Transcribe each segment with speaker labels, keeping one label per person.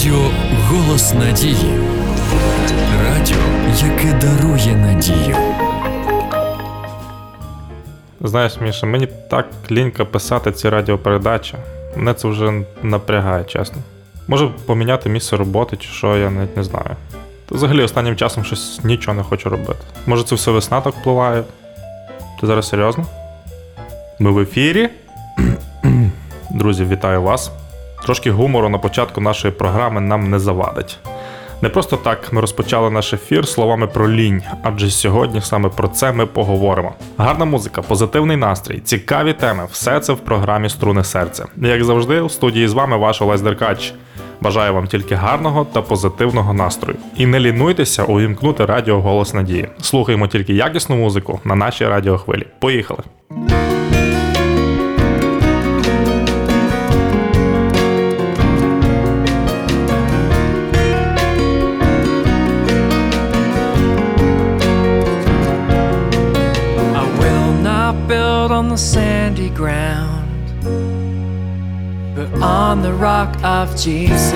Speaker 1: Радіо Голос Надії. Радіо, яке дарує надію.
Speaker 2: Знаєш, Міша, мені так лінька писати ці радіопередачі. Мене це вже напрягає, чесно. Може поміняти місце роботи чи що, я навіть не знаю. Та взагалі останнім часом щось нічого не хочу робити. Може це все весна так впливає? Ти зараз серйозно? Ми в ефірі. Друзі, вітаю вас. Трошки гумору на початку нашої програми нам не завадить. Не просто так ми розпочали наш ефір словами про лінь, адже сьогодні саме про це ми поговоримо. Гарна музика, позитивний настрій, цікаві теми все це в програмі Струни серця. Як завжди, у студії з вами ваш Олесь Деркач. Бажаю вам тільки гарного та позитивного настрою. І не лінуйтеся увімкнути радіо Голос Надії. Слухаємо тільки якісну музику на нашій радіохвилі. Поїхали!
Speaker 3: On the sandy ground, but on the rock of Jesus.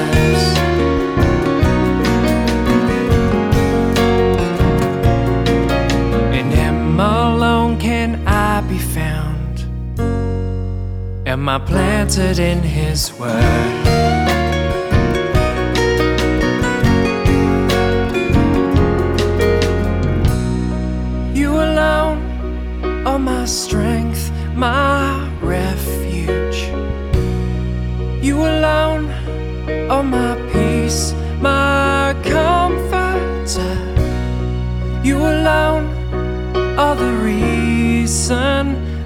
Speaker 3: In Him alone can I be found. Am I planted in His Word? Are my strength, my refuge. You alone are my peace, my comforter. You alone are the reason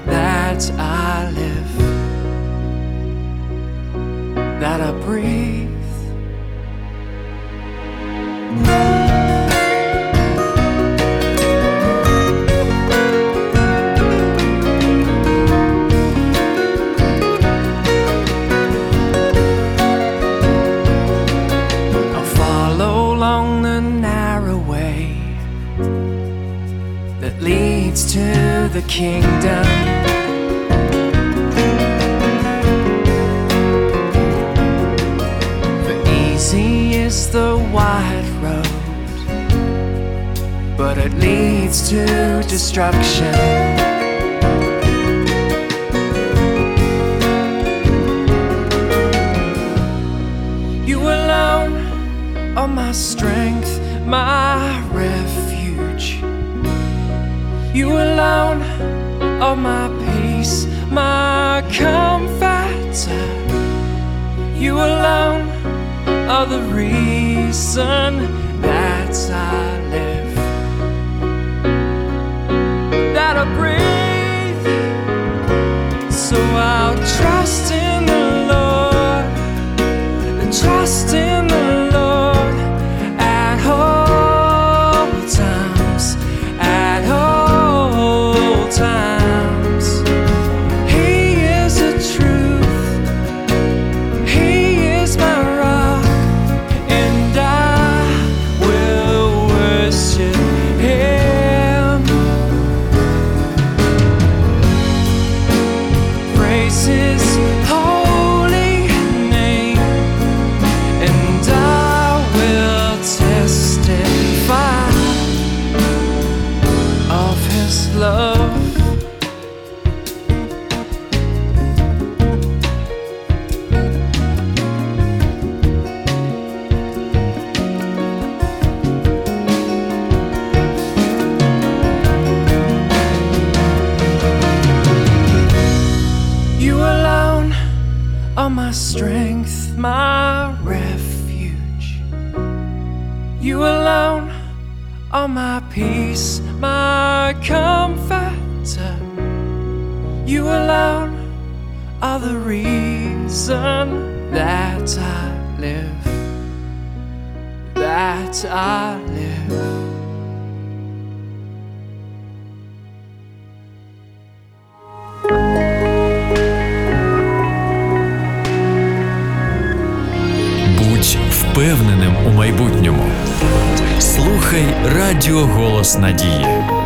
Speaker 3: that I live, that I breathe. Kingdom. For easy is the wide road, but it leads to destruction. time. That I live.
Speaker 1: Будь впевненим у майбутньому. Слухай Радіо Голос Надії.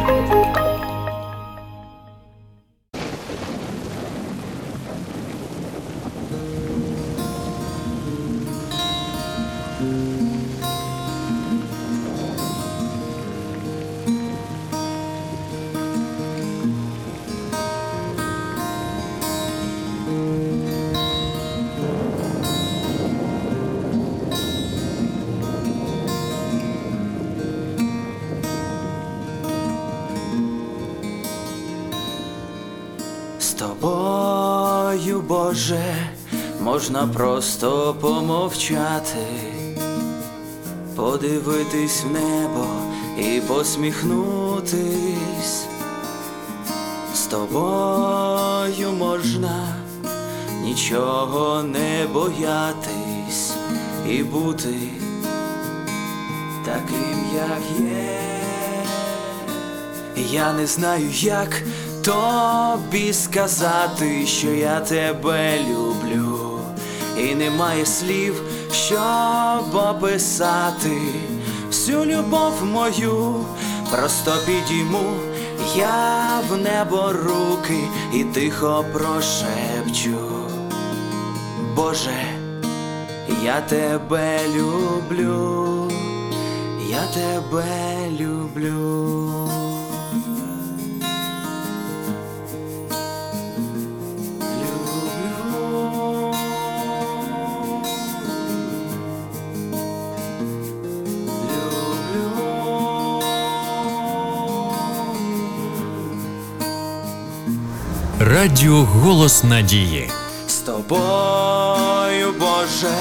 Speaker 4: Помовчати, подивитись в небо і посміхнутись. З тобою можна нічого не боятись і бути таким, як є. Я не знаю, як тобі сказати, що я тебе люблю, і немає слів, щоб описати всю любов мою, просто підійму я в небо руки і тихо прошепчу. Боже, я тебе люблю, я тебе люблю.
Speaker 1: Радіо Голос Надії.
Speaker 4: З тобою, Боже,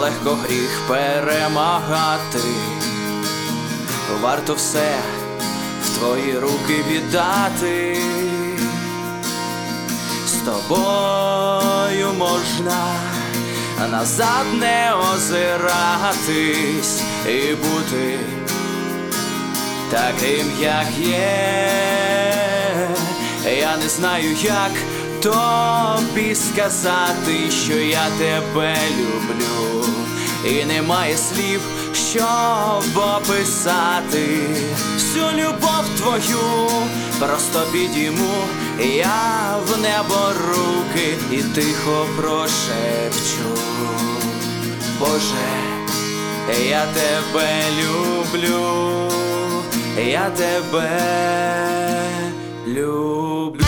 Speaker 4: легко гріх перемагати. Варто все в твої руки віддати. З тобою можна назад не озиратись і бути таким, як є. Я не знаю, як тобі сказати, що я тебе люблю, і немає слів, щоб описати всю любов твою, просто підійму я в небо руки і тихо прошепчу. Боже, я тебе люблю, я тебе люблю.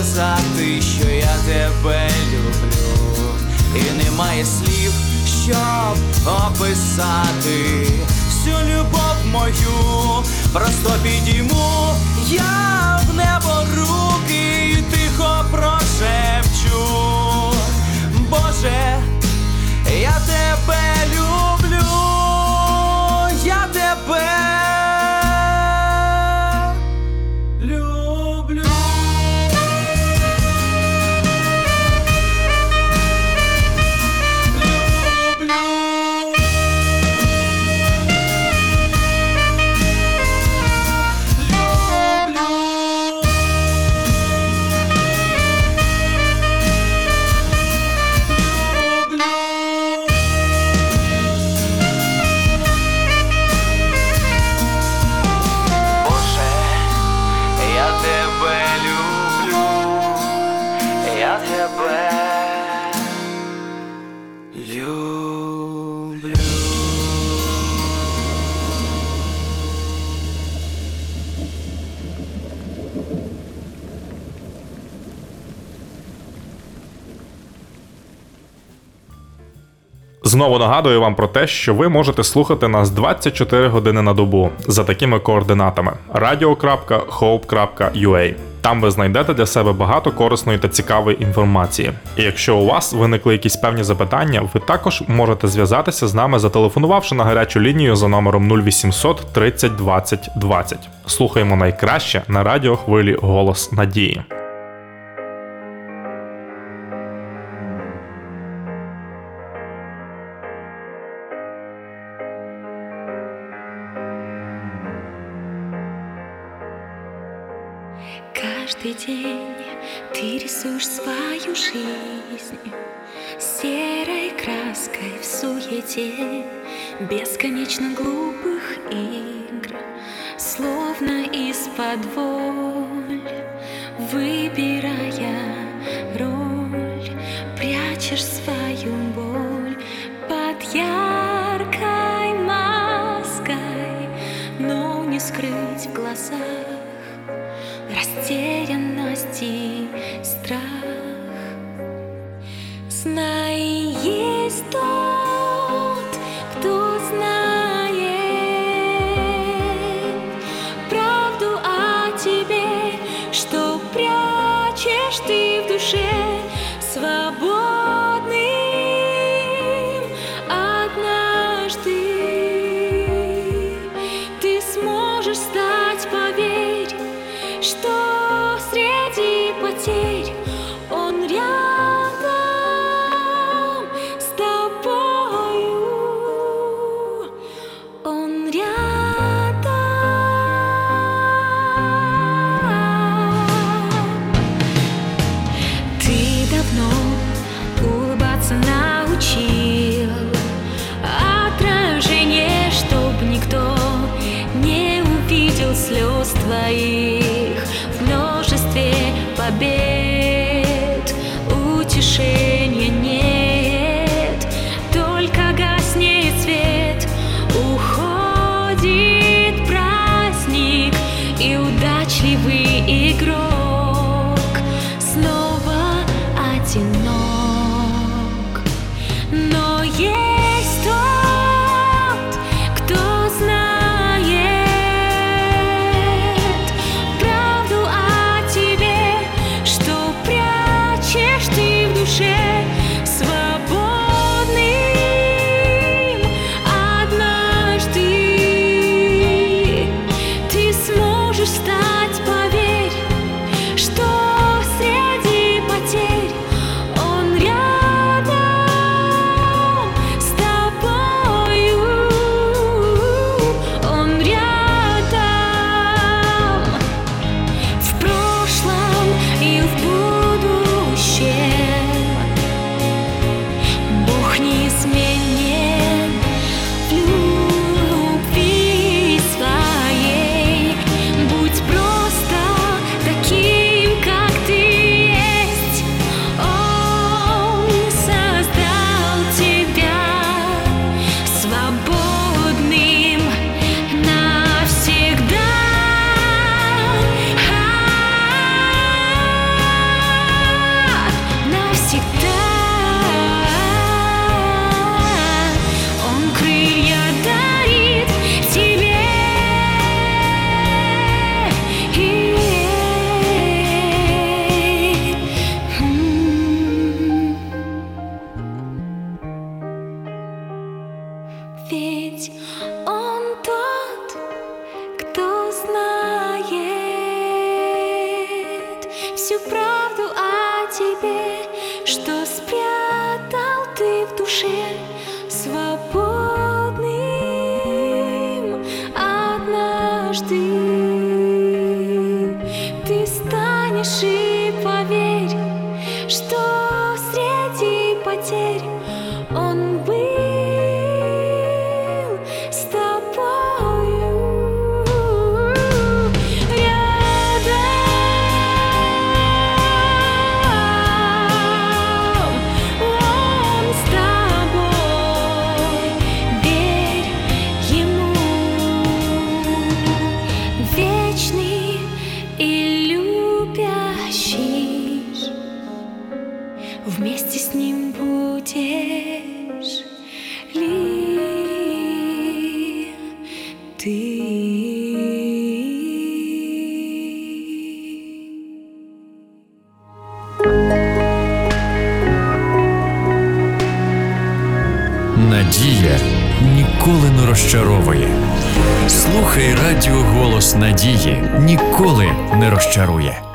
Speaker 4: Сказати, що я тебе люблю, і немає слів, щоб описати всю любов мою, просто підійму я в небо руки і тихо прошепчу. Боже, я тебе люблю,
Speaker 2: Знову нагадую вам про те, що ви можете слухати нас 24 години на добу за такими координатами: radio.hope.ua. Там ви знайдете для себе багато корисної та цікавої інформації. І якщо у вас виникли якісь певні запитання, ви також можете зв'язатися з нами, зателефонувавши на гарячу лінію за номером 0800 30 20 20. Слухаємо найкраще на радіохвилі Голос Надії.
Speaker 5: день. Ты рисуешь свою жизнь Серой краской в суете Бесконечно глупых игр Словно из-под воль Выбирая роль. Прячешь свою завжди, ты станешь и поверь, что
Speaker 1: Надії ніколи не розчарує.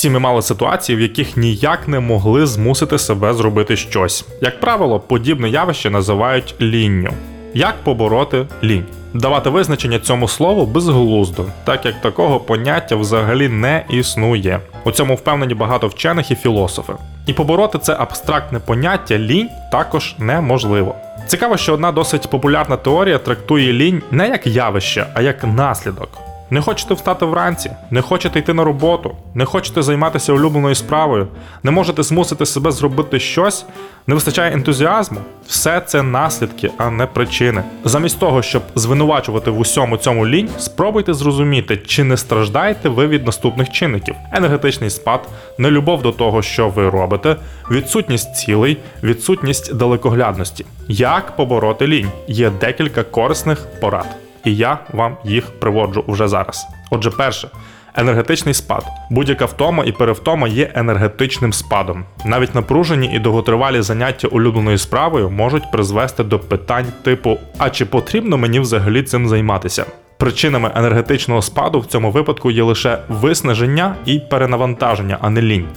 Speaker 2: Всі ми мали ситуації, в яких ніяк не могли змусити себе зробити щось. Як правило, подібне явище називають лінню. Як побороти лінь? Давати визначення цьому слову безглуздо, так як такого поняття взагалі не існує. У цьому впевнені багато вчених і філософи. І побороти це абстрактне поняття лінь також неможливо. Цікаво, що одна досить популярна теорія трактує лінь не як явище, а як наслідок. Не хочете встати вранці, не хочете йти на роботу, не хочете займатися улюбленою справою, не можете змусити себе зробити щось, не вистачає ентузіазму. Все це наслідки, а не причини. Замість того, щоб звинувачувати в усьому цьому лінь, спробуйте зрозуміти, чи не страждаєте ви від наступних чинників: енергетичний спад, нелюбов до того, що ви робите, відсутність цілей, відсутність далекоглядності. Як побороти лінь? Є декілька корисних порад і я вам їх приводжу вже зараз. Отже, перше. Енергетичний спад. Будь-яка втома і перевтома є енергетичним спадом. Навіть напружені і довготривалі заняття улюбленою справою можуть призвести до питань типу: а чи потрібно мені взагалі цим займатися? Причинами енергетичного спаду в цьому випадку є лише виснаження і перенавантаження, а не лінь.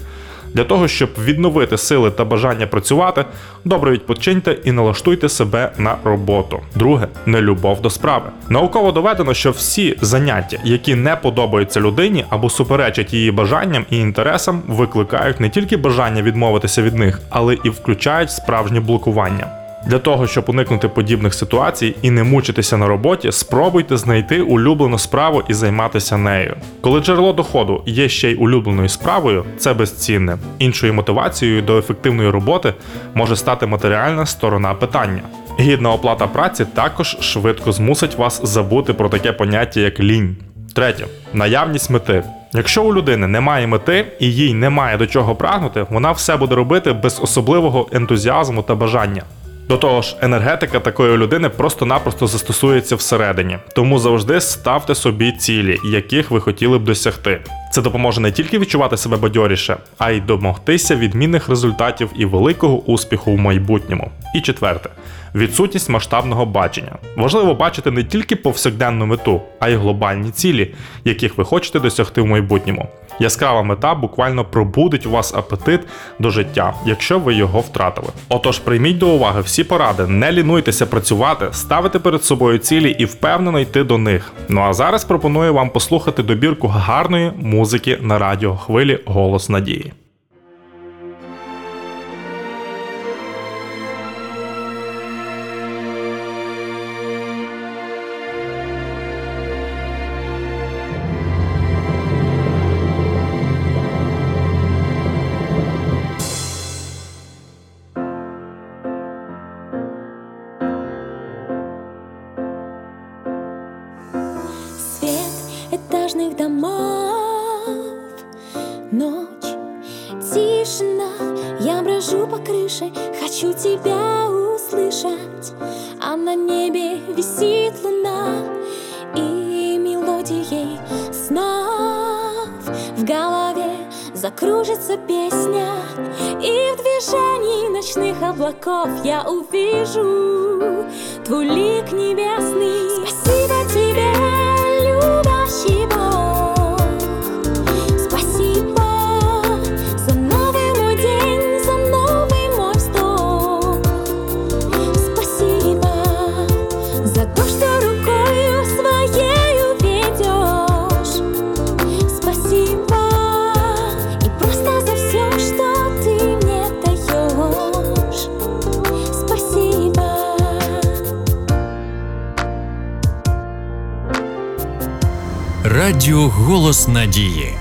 Speaker 2: Для того, щоб відновити сили та бажання працювати, добре відпочиньте і налаштуйте себе на роботу. Друге нелюбов до справи. Науково доведено, що всі заняття, які не подобаються людині або суперечать її бажанням і інтересам, викликають не тільки бажання відмовитися від них, але і включають справжнє блокування. Для того, щоб уникнути подібних ситуацій і не мучитися на роботі, спробуйте знайти улюблену справу і займатися нею. Коли джерело доходу є ще й улюбленою справою, це безцінне. Іншою мотивацією до ефективної роботи може стати матеріальна сторона питання. Гідна оплата праці також швидко змусить вас забути про таке поняття як лінь. Третє наявність мети. Якщо у людини немає мети і їй немає до чого прагнути, вона все буде робити без особливого ентузіазму та бажання. До того ж, енергетика такої людини просто-напросто застосується всередині, тому завжди ставте собі цілі, яких ви хотіли б досягти. Це допоможе не тільки відчувати себе бадьоріше, а й домогтися відмінних результатів і великого успіху в майбутньому. І четверте відсутність масштабного бачення. Важливо бачити не тільки повсякденну мету, а й глобальні цілі, яких ви хочете досягти в майбутньому. Яскрава мета буквально пробудить у вас апетит до життя, якщо ви його втратили. Отож, прийміть до уваги всі поради, не лінуйтеся працювати, ставити перед собою цілі і впевнено йти до них. Ну а зараз пропоную вам послухати добірку гарної музики на радіохвилі Голос Надії.
Speaker 5: Голос Надії.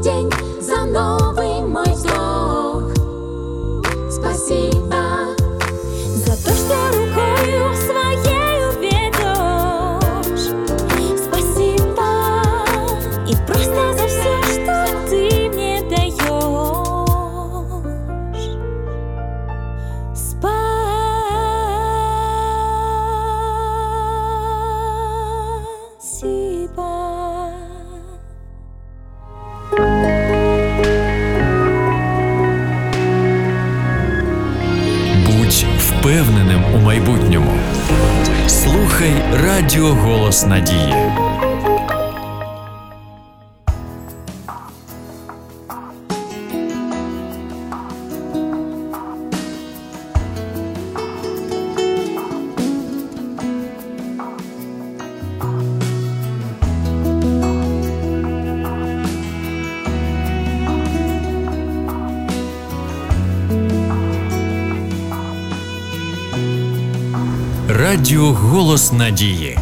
Speaker 6: День, за новый
Speaker 5: Радіо Голос Надії.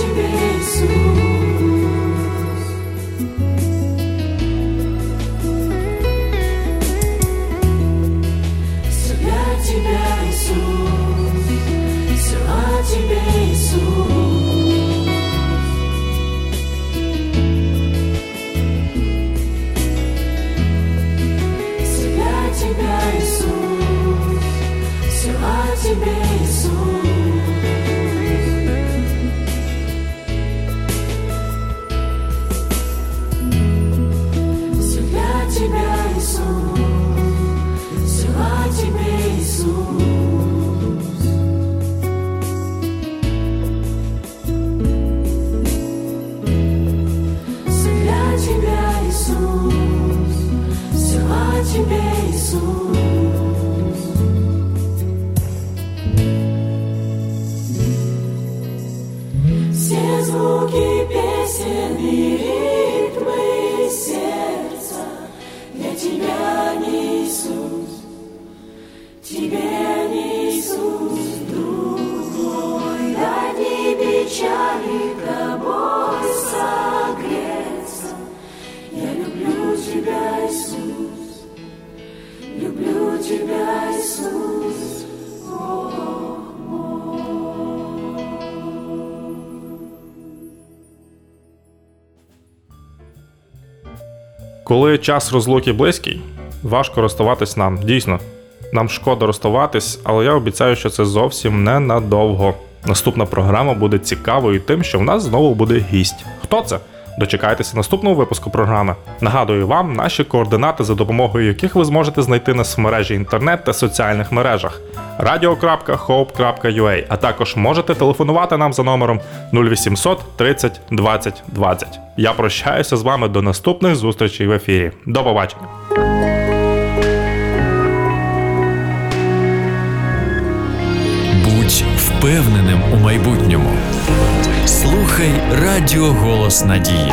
Speaker 5: te abençoe.
Speaker 2: Коли час розлуки близький, важко розставатись нам. Дійсно, нам шкода розставатись, але я обіцяю, що це зовсім ненадовго. Наступна програма буде цікавою тим, що в нас знову буде гість. Хто це? Дочекайтеся наступного випуску програми. Нагадую вам наші координати, за допомогою яких ви зможете знайти нас в мережі інтернет та соціальних мережах radio.hope.ua, а також можете телефонувати нам за номером 0800 30 20 20. Я прощаюся з вами до наступних зустрічей в ефірі. До побачення.
Speaker 1: Впевненим у майбутньому. Слухай Радіо Голос Надії.